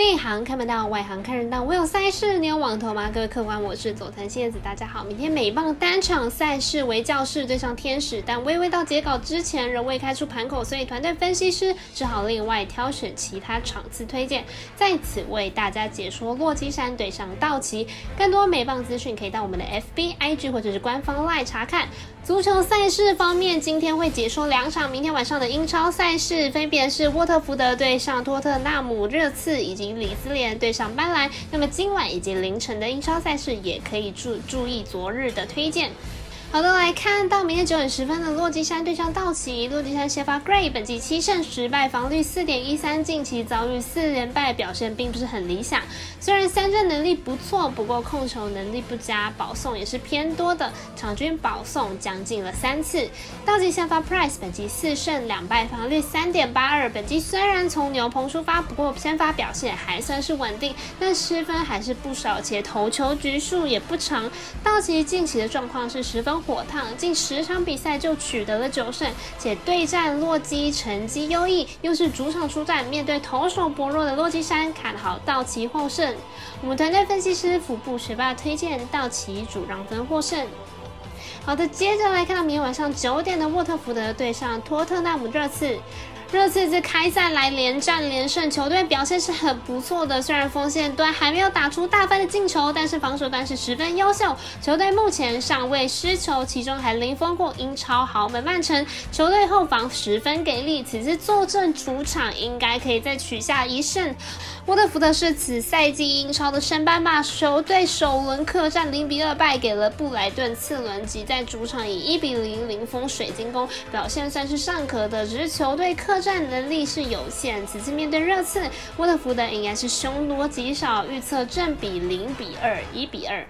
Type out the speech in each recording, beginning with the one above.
内行看门道，外行看人道。我有赛事，你有网投吗？各位客官，我是佐藤蝎子，大家好。明天美棒单场赛事为教室对上天使，但微微到截稿之前仍未开出盘口，所以团队分析师只好另外挑选其他场次推荐，在此为大家解说洛基山对上道奇。更多美棒资讯可以到我们的 FB、IG 或者是官方 LINE 查看。足球赛事方面，今天会解说两场明天晚上的英超赛事，分别是沃特福德对上托特纳姆热刺，以及里斯联对上班莱。那么今晚以及凌晨的英超赛事，也可以注注意昨日的推荐。好的，来看到明天九点十分的洛基山对上道奇。洛基山先发 Gray 本季七胜十败，防率四点一三，近期遭遇四连败，表现并不是很理想。虽然三振能力不错，不过控球能力不佳，保送也是偏多的，场均保送将近了三次。道奇先发 Price 本季四胜两败，防率三点八二。本季虽然从牛棚出发，不过先发表现还算是稳定，但失分还是不少，且投球局数也不长。道奇近期的状况是十分。火烫，近十场比赛就取得了九胜，且对战洛基成绩优异，又是主场出战，面对投手薄弱的洛基山，看好道奇获胜。我们团队分析师腹部学霸推荐道奇主让分获胜。好的，接着来看到明天晚上九点的沃特福德对上托特纳姆热刺。热刺这开赛来连战连胜，球队表现是很不错的。虽然锋线端还没有打出大分的进球，但是防守端是十分优秀。球队目前尚未失球，其中还零封过英超豪门曼城。球队后防十分给力，此次坐镇主场应该可以再取下一胜。沃特福德是此赛季英超的升班马，球队首轮客战零比二败给了布莱顿，次轮即在主场以一比零零封水晶宫，表现算是尚可的，只是球队客。战能力是有限，此次面对热刺，沃特福德应该是凶多吉少，预测正比零比二，一比二。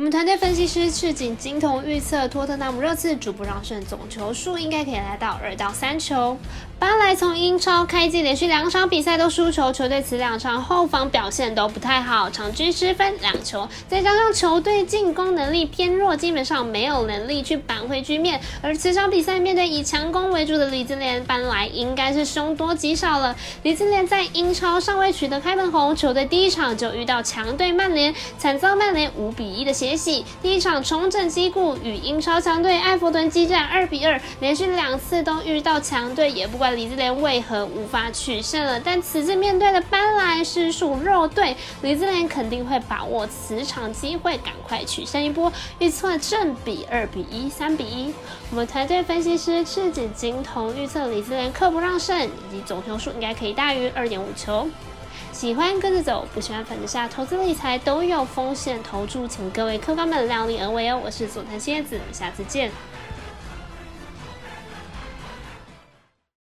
我们团队分析师赤井金童预测托特纳姆热刺主不让胜，总球数应该可以来到二到三球。巴莱从英超开季连续两场比赛都输球，球队此两场后防表现都不太好，场均失分两球，再加上球队进攻能力偏弱，基本上没有能力去扳回局面。而此场比赛面对以强攻为主的李兹联，搬来应该是凶多吉少了。李兹联在英超尚未取得开门红，球队第一场就遇到强队曼联，惨遭曼联五比一的血洗。第一场重整旗鼓，与英超强队埃弗顿激战二比二，连续两次都遇到强队，也不管。李兹联为何无法取胜了？但此次面对的班莱是属弱队，李兹联肯定会把握此场机会，赶快取胜一波。预测正比二比一、三比一。我们团队分析师赤井金童预测李兹联克不让胜，以及总球数应该可以大于二点五球。喜欢跟着走，不喜欢反着下，投资理财都有风险，投注请各位客官们量力而为哦。我是佐藤蝎子，下次见。